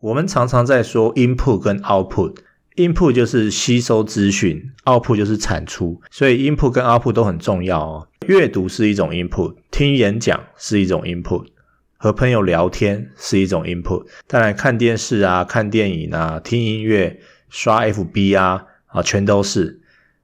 我们常常在说 input 跟 output，input 就是吸收资讯，output 就是产出，所以 input 跟 output 都很重要哦。阅读是一种 input，听演讲是一种 input，和朋友聊天是一种 input。当然，看电视啊、看电影啊、听音乐、刷 FB 啊，啊，全都是。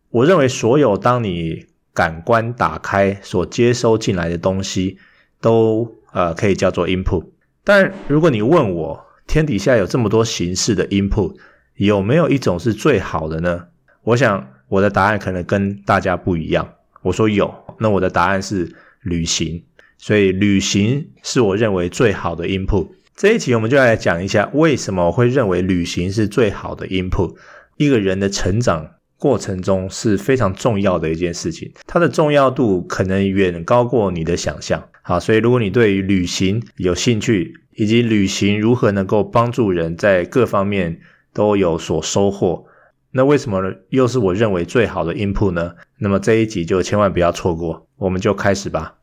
我认为所有当你感官打开所接收进来的东西，都呃可以叫做 input。但如果你问我，天底下有这么多形式的 input，有没有一种是最好的呢？我想我的答案可能跟大家不一样。我说有，那我的答案是旅行。所以旅行是我认为最好的 input。这一题我们就来讲一下为什么我会认为旅行是最好的 input。一个人的成长过程中是非常重要的一件事情，它的重要度可能远高过你的想象。好，所以如果你对于旅行有兴趣，以及旅行如何能够帮助人在各方面都有所收获，那为什么又是我认为最好的 input 呢？那么这一集就千万不要错过，我们就开始吧。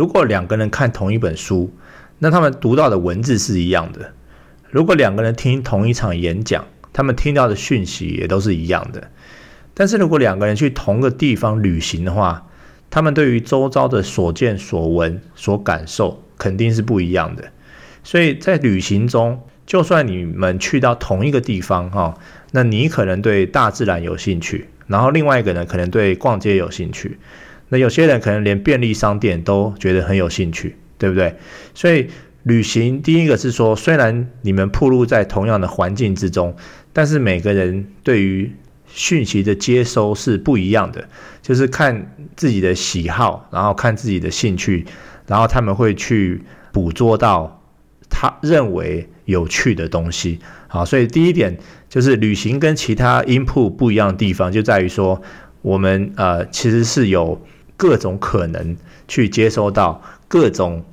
如果两个人看同一本书，那他们读到的文字是一样的。如果两个人听同一场演讲，他们听到的讯息也都是一样的。但是如果两个人去同个地方旅行的话，他们对于周遭的所见所闻、所感受肯定是不一样的。所以在旅行中，就算你们去到同一个地方哈，那你可能对大自然有兴趣，然后另外一个人可能对逛街有兴趣，那有些人可能连便利商店都觉得很有兴趣。对不对？所以旅行第一个是说，虽然你们暴露在同样的环境之中，但是每个人对于讯息的接收是不一样的，就是看自己的喜好，然后看自己的兴趣，然后他们会去捕捉到他认为有趣的东西。好，所以第一点就是旅行跟其他 input 不一样的地方，就在于说我们呃其实是有各种可能去接收到各种。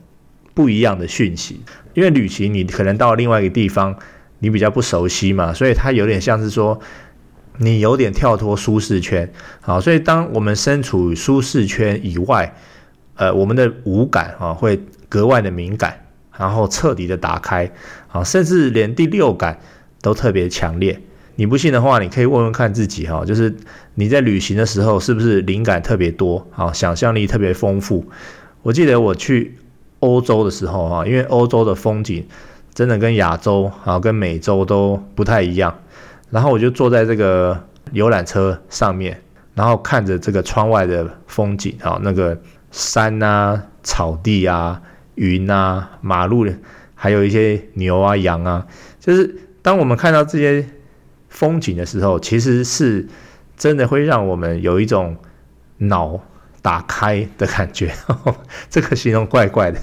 不一样的讯息，因为旅行你可能到另外一个地方，你比较不熟悉嘛，所以它有点像是说你有点跳脱舒适圈。好，所以当我们身处舒适圈以外，呃，我们的五感啊会格外的敏感，然后彻底的打开，啊，甚至连第六感都特别强烈。你不信的话，你可以问问看自己哈，就是你在旅行的时候是不是灵感特别多，啊，想象力特别丰富。我记得我去。欧洲的时候哈，因为欧洲的风景真的跟亚洲啊、跟美洲都不太一样。然后我就坐在这个游览车上面，然后看着这个窗外的风景啊，那个山啊、草地啊、云啊、马路，还有一些牛啊、羊啊，就是当我们看到这些风景的时候，其实是真的会让我们有一种脑。打开的感觉，这个形容怪怪的，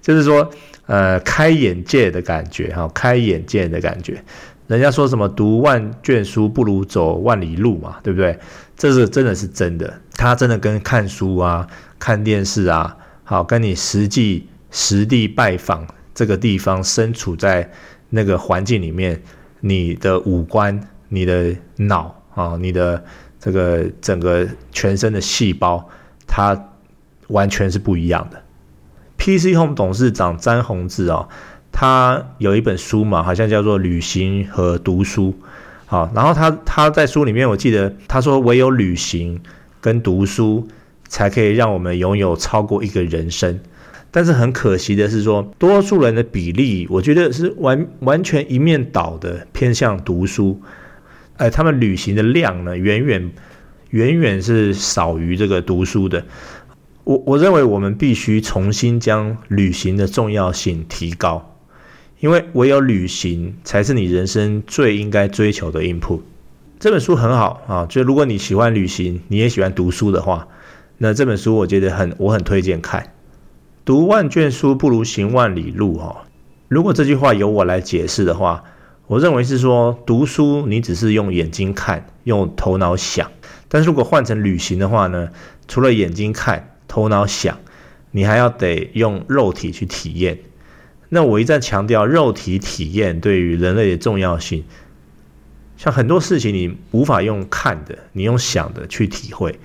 就是说，呃，开眼界的感觉，哈，开眼界的感觉。人家说什么读万卷书不如走万里路嘛，对不对？这是真的是真的，它真的跟看书啊、看电视啊，好，跟你实际实地拜访这个地方，身处在那个环境里面，你的五官、你的脑啊、你的这个整个全身的细胞。它完全是不一样的。PC Home 董事长詹宏志哦，他有一本书嘛，好像叫做《旅行和读书》。好，然后他他在书里面，我记得他说，唯有旅行跟读书，才可以让我们拥有超过一个人生。但是很可惜的是说，多数人的比例，我觉得是完完全一面倒的偏向读书。哎，他们旅行的量呢，远远。远远是少于这个读书的，我我认为我们必须重新将旅行的重要性提高，因为唯有旅行才是你人生最应该追求的 input。这本书很好啊，就如果你喜欢旅行，你也喜欢读书的话，那这本书我觉得很我很推荐看。读万卷书不如行万里路哦。如果这句话由我来解释的话，我认为是说读书你只是用眼睛看，用头脑想。但是如果换成旅行的话呢？除了眼睛看、头脑想，你还要得用肉体去体验。那我一再强调肉体体验对于人类的重要性，像很多事情你无法用看的，你用想的去体会，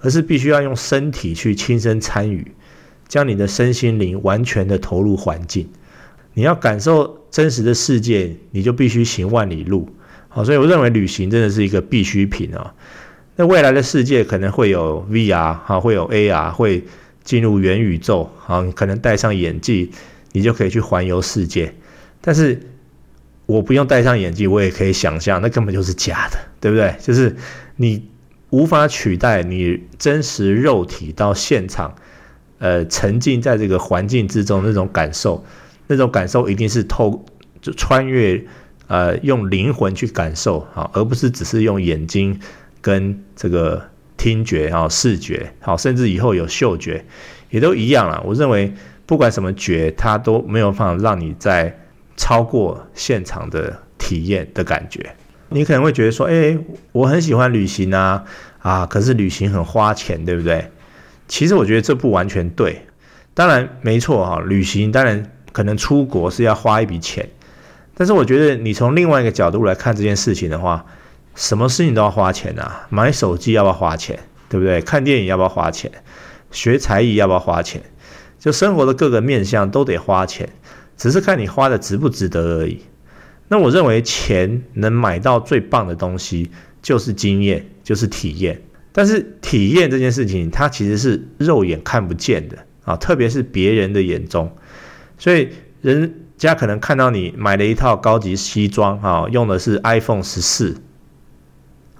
而是必须要用身体去亲身参与，将你的身心灵完全的投入环境。你要感受真实的世界，你就必须行万里路。好，所以我认为旅行真的是一个必需品啊。那未来的世界可能会有 VR 哈，会有 AR，会进入元宇宙啊，可能戴上眼镜，你就可以去环游世界。但是我不用戴上眼镜，我也可以想象，那根本就是假的，对不对？就是你无法取代你真实肉体到现场，呃，沉浸在这个环境之中那种感受。那种感受一定是透就穿越，呃，用灵魂去感受啊，而不是只是用眼睛跟这个听觉啊、视觉，好，甚至以后有嗅觉，也都一样了。我认为不管什么觉，它都没有办法让你在超过现场的体验的感觉。你可能会觉得说，哎，我很喜欢旅行啊，啊，可是旅行很花钱，对不对？其实我觉得这不完全对。当然没错哈，旅行当然。可能出国是要花一笔钱，但是我觉得你从另外一个角度来看这件事情的话，什么事情都要花钱啊！买手机要不要花钱？对不对？看电影要不要花钱？学才艺要不要花钱？就生活的各个面向都得花钱，只是看你花的值不值得而已。那我认为钱能买到最棒的东西就是经验，就是体验。但是体验这件事情，它其实是肉眼看不见的啊，特别是别人的眼中。所以人家可能看到你买了一套高级西装啊，用的是 iPhone 十四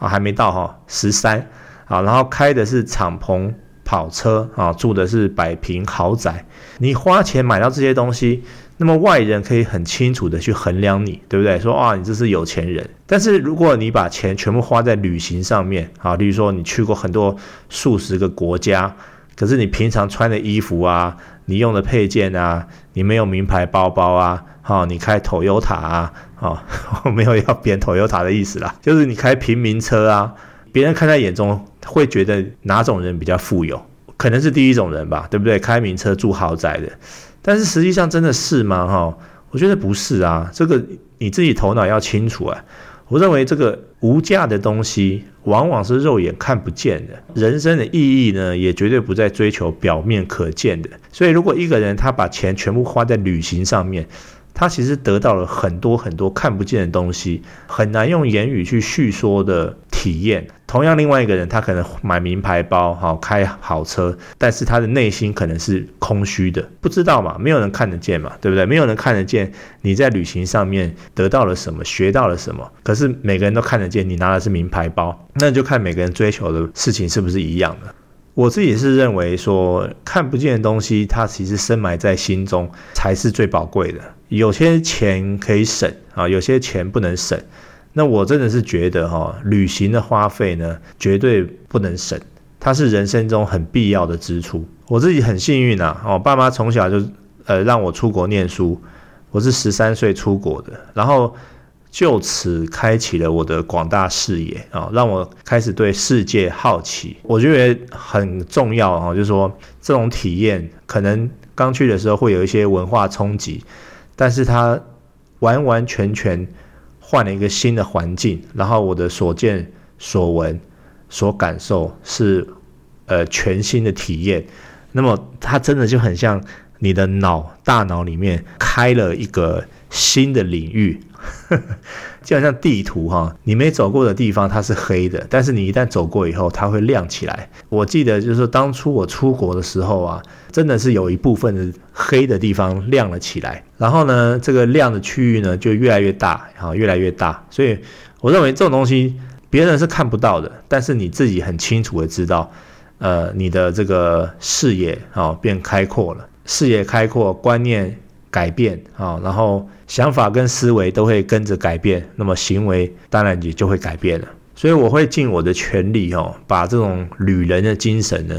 啊，还没到哈十三啊，然后开的是敞篷跑车啊，住的是百平豪宅。你花钱买到这些东西，那么外人可以很清楚的去衡量你，对不对？说啊，你这是有钱人。但是如果你把钱全部花在旅行上面啊，例如说你去过很多数十个国家，可是你平常穿的衣服啊。你用的配件啊，你没有名牌包包啊，哈，你开 Toyota 啊，好，我没有要贬 Toyota 的意思啦，就是你开平民车啊，别人看在眼中会觉得哪种人比较富有？可能是第一种人吧，对不对？开名车住豪宅的，但是实际上真的是吗？哈，我觉得不是啊，这个你自己头脑要清楚啊。我认为这个无价的东西，往往是肉眼看不见的。人生的意义呢，也绝对不在追求表面可见的。所以，如果一个人他把钱全部花在旅行上面，他其实得到了很多很多看不见的东西，很难用言语去叙说的体验。同样，另外一个人他可能买名牌包，好开好车，但是他的内心可能是空虚的，不知道嘛？没有人看得见嘛，对不对？没有人看得见你在旅行上面得到了什么，学到了什么。可是每个人都看得见你拿的是名牌包，那就看每个人追求的事情是不是一样的。我自己是认为说，看不见的东西，它其实深埋在心中才是最宝贵的。有些钱可以省啊，有些钱不能省。那我真的是觉得哈，旅行的花费呢，绝对不能省，它是人生中很必要的支出。我自己很幸运呐，我爸妈从小就呃让我出国念书，我是十三岁出国的，然后。就此开启了我的广大视野啊，让我开始对世界好奇。我觉得很重要啊，就是说这种体验可能刚去的时候会有一些文化冲击，但是它完完全全换了一个新的环境，然后我的所见所闻所感受是呃全新的体验。那么它真的就很像你的脑大脑里面开了一个新的领域。就好像地图哈，你没走过的地方它是黑的，但是你一旦走过以后，它会亮起来。我记得就是，当初我出国的时候啊，真的是有一部分的黑的地方亮了起来，然后呢，这个亮的区域呢就越来越大，哈，越来越大。所以我认为这种东西别人是看不到的，但是你自己很清楚的知道，呃，你的这个视野啊变开阔了，视野开阔，观念。改变啊，然后想法跟思维都会跟着改变，那么行为当然也就会改变了。所以我会尽我的全力哦，把这种旅人的精神呢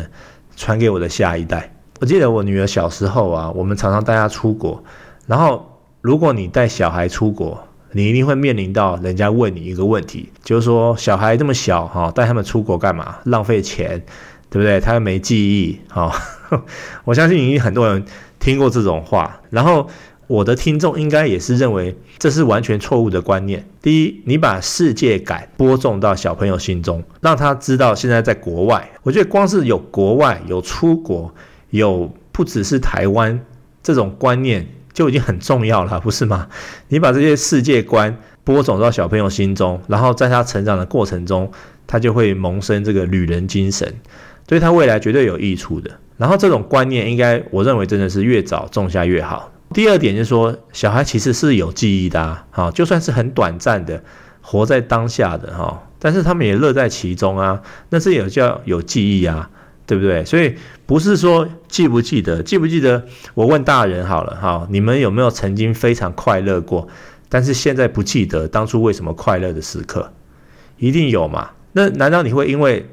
传给我的下一代。我记得我女儿小时候啊，我们常常带她出国，然后如果你带小孩出国，你一定会面临到人家问你一个问题，就是说小孩这么小哈，带他们出国干嘛？浪费钱，对不对？他又没记忆啊。我相信已经很多人。听过这种话，然后我的听众应该也是认为这是完全错误的观念。第一，你把世界感播种到小朋友心中，让他知道现在在国外。我觉得光是有国外、有出国、有不只是台湾这种观念就已经很重要了，不是吗？你把这些世界观播种到小朋友心中，然后在他成长的过程中，他就会萌生这个旅人精神，对他未来绝对有益处的。然后这种观念应该，我认为真的是越早种下越好。第二点就是说，小孩其实是有记忆的啊，就算是很短暂的，活在当下的哈，但是他们也乐在其中啊，那这也叫有记忆啊，对不对？所以不是说记不记得，记不记得？我问大人好了哈，你们有没有曾经非常快乐过，但是现在不记得当初为什么快乐的时刻？一定有嘛？那难道你会因为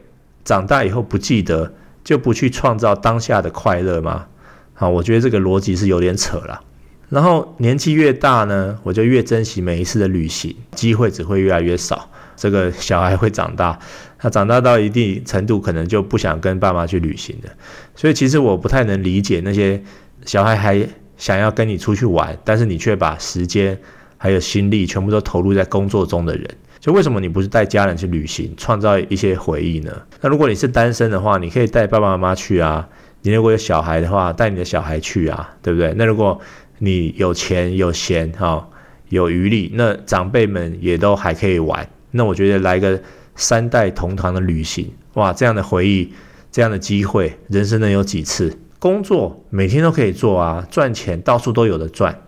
长大以后不记得，就不去创造当下的快乐吗？好，我觉得这个逻辑是有点扯了。然后年纪越大呢，我就越珍惜每一次的旅行，机会只会越来越少。这个小孩会长大，他长大到一定程度，可能就不想跟爸妈去旅行了。所以其实我不太能理解那些小孩还想要跟你出去玩，但是你却把时间还有心力全部都投入在工作中的人。就为什么你不是带家人去旅行，创造一些回忆呢？那如果你是单身的话，你可以带爸爸妈妈去啊。你如果有小孩的话，带你的小孩去啊，对不对？那如果你有钱有闲哈，有余力，那长辈们也都还可以玩。那我觉得来个三代同堂的旅行，哇，这样的回忆，这样的机会，人生能有几次？工作每天都可以做啊，赚钱到处都有的赚，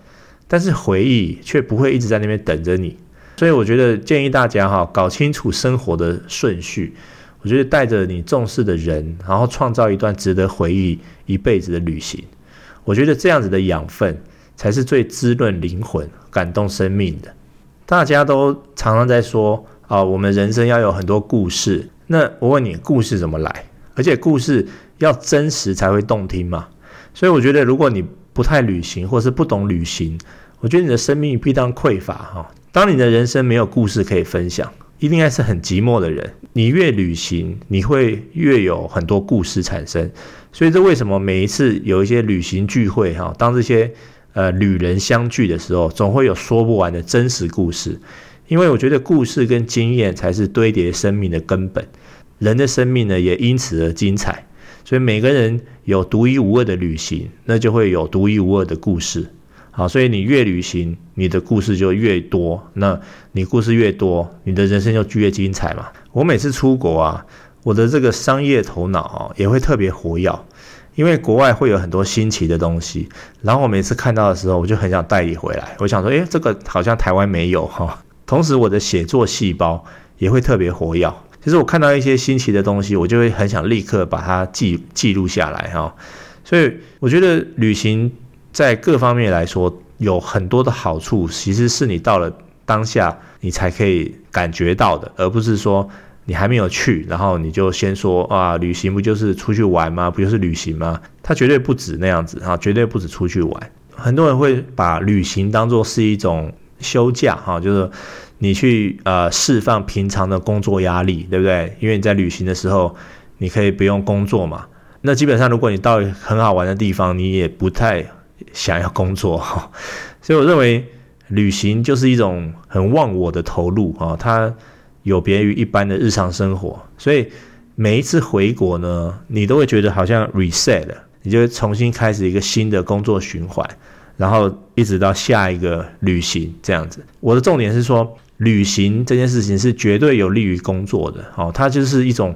但是回忆却不会一直在那边等着你。所以我觉得建议大家哈，搞清楚生活的顺序。我觉得带着你重视的人，然后创造一段值得回忆一辈子的旅行。我觉得这样子的养分。才是最滋润灵魂、感动生命的。大家都常常在说啊，我们人生要有很多故事。那我问你，故事怎么来？而且故事要真实才会动听嘛。所以我觉得，如果你不太旅行，或是不懂旅行，我觉得你的生命必当匮乏哈。当你的人生没有故事可以分享，一定还是很寂寞的人。你越旅行，你会越有很多故事产生。所以这为什么每一次有一些旅行聚会哈，当这些。呃，旅人相聚的时候，总会有说不完的真实故事，因为我觉得故事跟经验才是堆叠生命的根本。人的生命呢，也因此而精彩。所以每个人有独一无二的旅行，那就会有独一无二的故事。好，所以你越旅行，你的故事就越多。那你故事越多，你的人生就越精彩嘛。我每次出国啊，我的这个商业头脑啊，也会特别活跃。因为国外会有很多新奇的东西，然后我每次看到的时候，我就很想带你回来。我想说，诶，这个好像台湾没有哈。同时，我的写作细胞也会特别活跃。其实我看到一些新奇的东西，我就会很想立刻把它记记录下来哈。所以我觉得旅行在各方面来说有很多的好处，其实是你到了当下你才可以感觉到的，而不是说。你还没有去，然后你就先说啊，旅行不就是出去玩吗？不就是旅行吗？它绝对不止那样子哈，绝对不止出去玩。很多人会把旅行当作是一种休假哈，就是你去呃释放平常的工作压力，对不对？因为你在旅行的时候，你可以不用工作嘛。那基本上，如果你到很好玩的地方，你也不太想要工作哈。所以我认为旅行就是一种很忘我的投入哈，它。有别于一般的日常生活，所以每一次回国呢，你都会觉得好像 reset 了，你就会重新开始一个新的工作循环，然后一直到下一个旅行这样子。我的重点是说，旅行这件事情是绝对有利于工作的，哦，它就是一种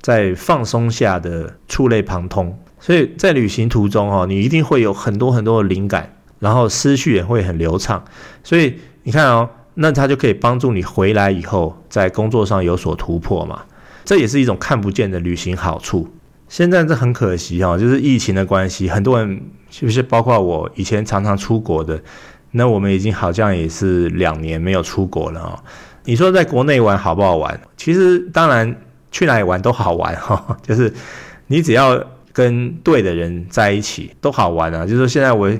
在放松下的触类旁通。所以在旅行途中，哦，你一定会有很多很多的灵感，然后思绪也会很流畅。所以你看哦。那它就可以帮助你回来以后在工作上有所突破嘛，这也是一种看不见的旅行好处。现在这很可惜哈，就是疫情的关系，很多人是不是包括我以前常常出国的，那我们已经好像也是两年没有出国了啊。你说在国内玩好不好玩？其实当然去哪里玩都好玩哈，就是你只要跟对的人在一起都好玩啊。就是说现在我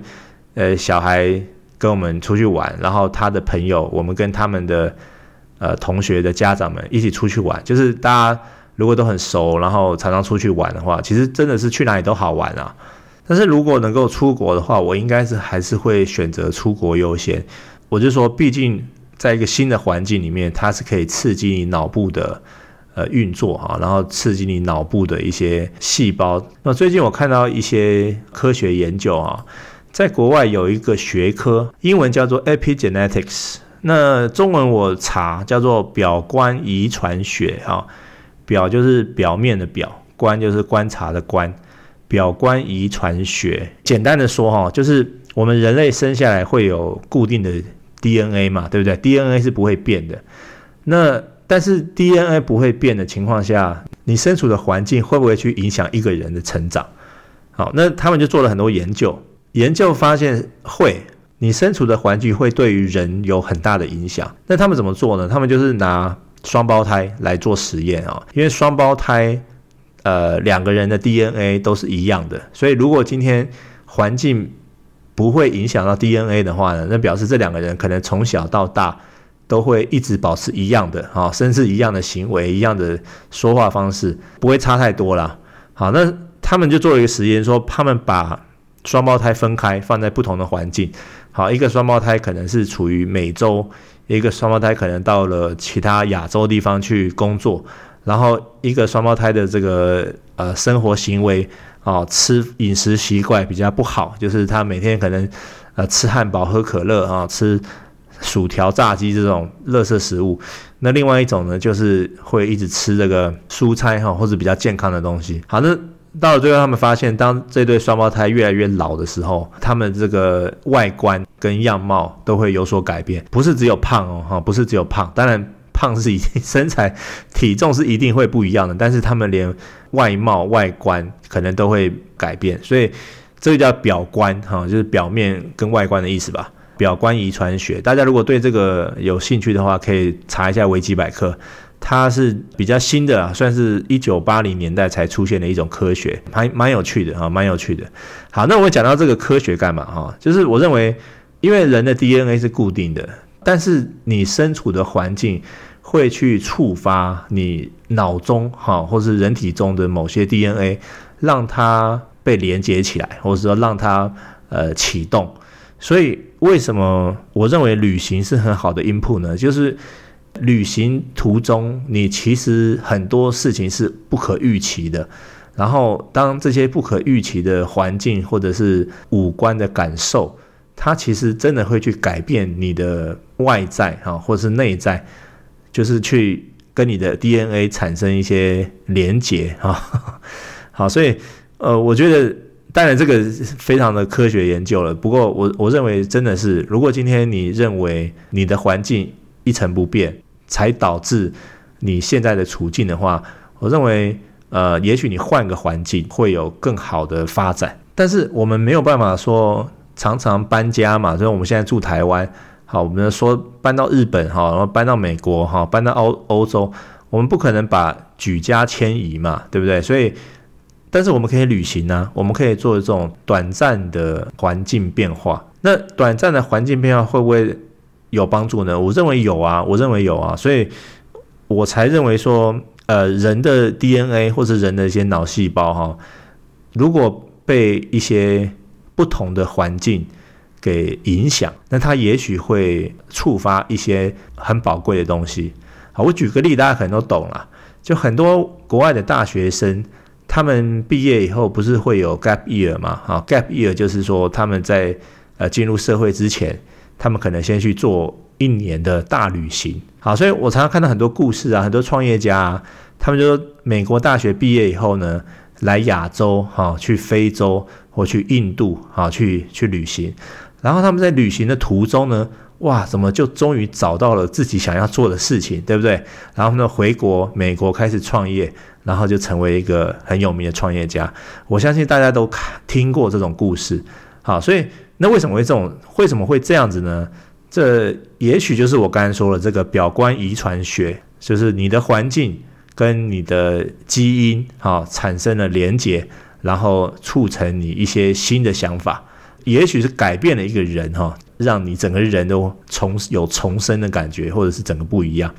呃小孩。跟我们出去玩，然后他的朋友，我们跟他们的呃同学的家长们一起出去玩，就是大家如果都很熟，然后常常出去玩的话，其实真的是去哪里都好玩啊。但是如果能够出国的话，我应该是还是会选择出国优先。我就说，毕竟在一个新的环境里面，它是可以刺激你脑部的呃运作哈，然后刺激你脑部的一些细胞。那最近我看到一些科学研究啊，在国外有一个学科，英文叫做 epigenetics。那中文我查叫做表观遗传学啊，表就是表面的表，观就是观察的观，表观遗传学。简单的说哈，就是我们人类生下来会有固定的 DNA 嘛，对不对？DNA 是不会变的。那但是 DNA 不会变的情况下，你身处的环境会不会去影响一个人的成长？好，那他们就做了很多研究，研究发现会。你身处的环境会对于人有很大的影响。那他们怎么做呢？他们就是拿双胞胎来做实验啊，因为双胞胎，呃，两个人的 DNA 都是一样的，所以如果今天环境不会影响到 DNA 的话呢，那表示这两个人可能从小到大都会一直保持一样的啊，甚至一样的行为、一样的说话方式，不会差太多啦。好，那他们就做了一个实验，说他们把双胞胎分开，放在不同的环境。好，一个双胞胎可能是处于美洲，一个双胞胎可能到了其他亚洲地方去工作，然后一个双胞胎的这个呃生活行为啊，吃饮食习惯比较不好，就是他每天可能呃吃汉堡、喝可乐啊，吃薯条、炸鸡这种垃圾食物。那另外一种呢，就是会一直吃这个蔬菜哈，或者比较健康的东西。好，那。到了最后，他们发现，当这对双胞胎越来越老的时候，他们这个外观跟样貌都会有所改变，不是只有胖哦，哈，不是只有胖，当然胖是一定，身材体重是一定会不一样的，但是他们连外貌外观可能都会改变，所以这个叫表观，哈，就是表面跟外观的意思吧。表观遗传学，大家如果对这个有兴趣的话，可以查一下维基百科。它是比较新的啊，算是一九八零年代才出现的一种科学，还蛮有趣的啊，蛮有趣的。好，那我讲到这个科学干嘛哈？就是我认为，因为人的 DNA 是固定的，但是你身处的环境会去触发你脑中哈，或是人体中的某些 DNA，让它被连接起来，或者说让它呃启动。所以为什么我认为旅行是很好的 input 呢？就是。旅行途中，你其实很多事情是不可预期的。然后，当这些不可预期的环境或者是五官的感受，它其实真的会去改变你的外在啊，或者是内在，就是去跟你的 DNA 产生一些连结啊。好，所以呃，我觉得当然这个非常的科学研究了。不过我我认为真的是，如果今天你认为你的环境一成不变，才导致你现在的处境的话，我认为，呃，也许你换个环境会有更好的发展。但是我们没有办法说常常搬家嘛，所以我们现在住台湾，好，我们说搬到日本哈，然后搬到美国哈，搬到欧欧洲，我们不可能把举家迁移嘛，对不对？所以，但是我们可以旅行呢、我们可以做这种短暂的环境变化。那短暂的环境变化会不会？有帮助呢？我认为有啊，我认为有啊，所以我才认为说，呃，人的 DNA 或者人的一些脑细胞哈，如果被一些不同的环境给影响，那它也许会触发一些很宝贵的东西。好，我举个例，大家可能都懂了。就很多国外的大学生，他们毕业以后不是会有 gap year 吗？哈，gap year 就是说他们在呃进入社会之前。他们可能先去做一年的大旅行，好，所以我常常看到很多故事啊，很多创业家，他们就说美国大学毕业以后呢，来亚洲哈，去非洲或去印度哈，去去旅行，然后他们在旅行的途中呢，哇，怎么就终于找到了自己想要做的事情，对不对？然后呢，回国美国开始创业，然后就成为一个很有名的创业家。我相信大家都看听过这种故事，好，所以。那为什么会这种？为什么会这样子呢？这也许就是我刚才说的这个表观遗传学，就是你的环境跟你的基因哈产生了连结，然后促成你一些新的想法，也许是改变了一个人哈，让你整个人都重有重生的感觉，或者是整个不一样。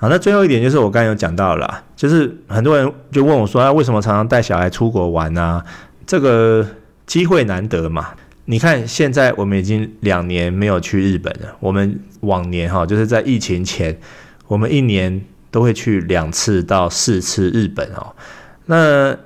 好，那最后一点就是我刚才有讲到了，就是很多人就问我说啊，为什么常常带小孩出国玩啊？这个。机会难得嘛。你看，现在我们已经两年没有去日本了。我们往年哈，就是在疫情前，我们一年都会去两次到四次日本哦。那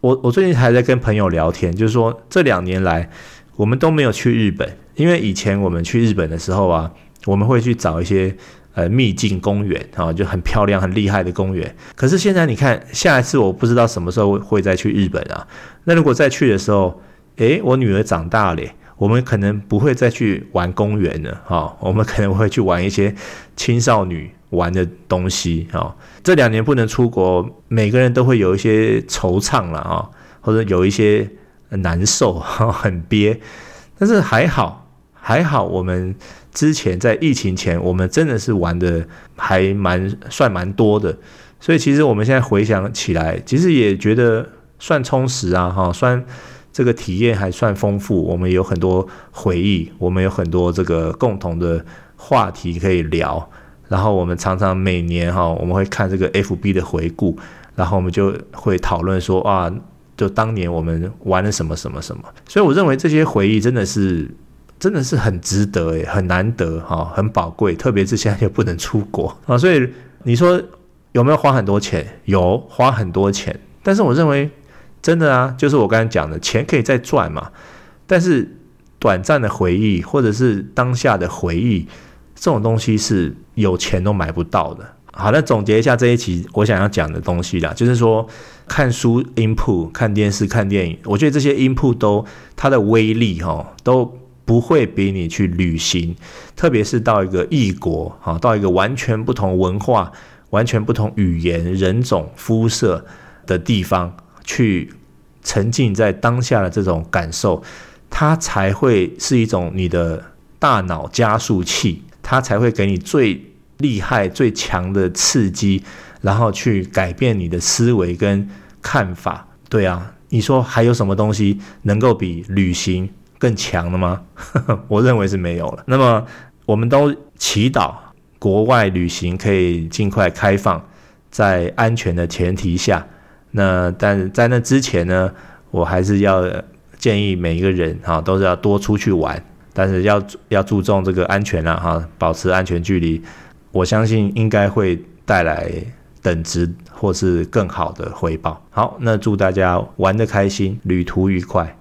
我我最近还在跟朋友聊天，就是说这两年来我们都没有去日本，因为以前我们去日本的时候啊，我们会去找一些呃秘境公园啊，就很漂亮、很厉害的公园。可是现在你看，下一次我不知道什么时候会再去日本啊。那如果再去的时候，诶，我女儿长大了，我们可能不会再去玩公园了，哈，我们可能会去玩一些青少女玩的东西，哈。这两年不能出国，每个人都会有一些惆怅了，啊，或者有一些难受，哈，很憋。但是还好，还好，我们之前在疫情前，我们真的是玩的还蛮算蛮多的，所以其实我们现在回想起来，其实也觉得算充实啊，哈，算。这个体验还算丰富，我们有很多回忆，我们有很多这个共同的话题可以聊。然后我们常常每年哈，我们会看这个 FB 的回顾，然后我们就会讨论说啊，就当年我们玩了什么什么什么。所以我认为这些回忆真的是真的是很值得诶，很难得哈，很宝贵。特别是现在又不能出国啊，所以你说有没有花很多钱？有花很多钱，但是我认为。真的啊，就是我刚才讲的，钱可以再赚嘛，但是短暂的回忆或者是当下的回忆，这种东西是有钱都买不到的。好，那总结一下这一期我想要讲的东西啦，就是说看书 input、看电视、看电影，我觉得这些 input 都它的威力哈都不会比你去旅行，特别是到一个异国啊，到一个完全不同文化、完全不同语言、人种、肤色的地方。去沉浸在当下的这种感受，它才会是一种你的大脑加速器，它才会给你最厉害、最强的刺激，然后去改变你的思维跟看法。对啊，你说还有什么东西能够比旅行更强了吗？我认为是没有了。那么，我们都祈祷国外旅行可以尽快开放，在安全的前提下。那但在那之前呢，我还是要建议每一个人哈，都是要多出去玩，但是要要注重这个安全了哈，保持安全距离，我相信应该会带来等值或是更好的回报。好，那祝大家玩得开心，旅途愉快。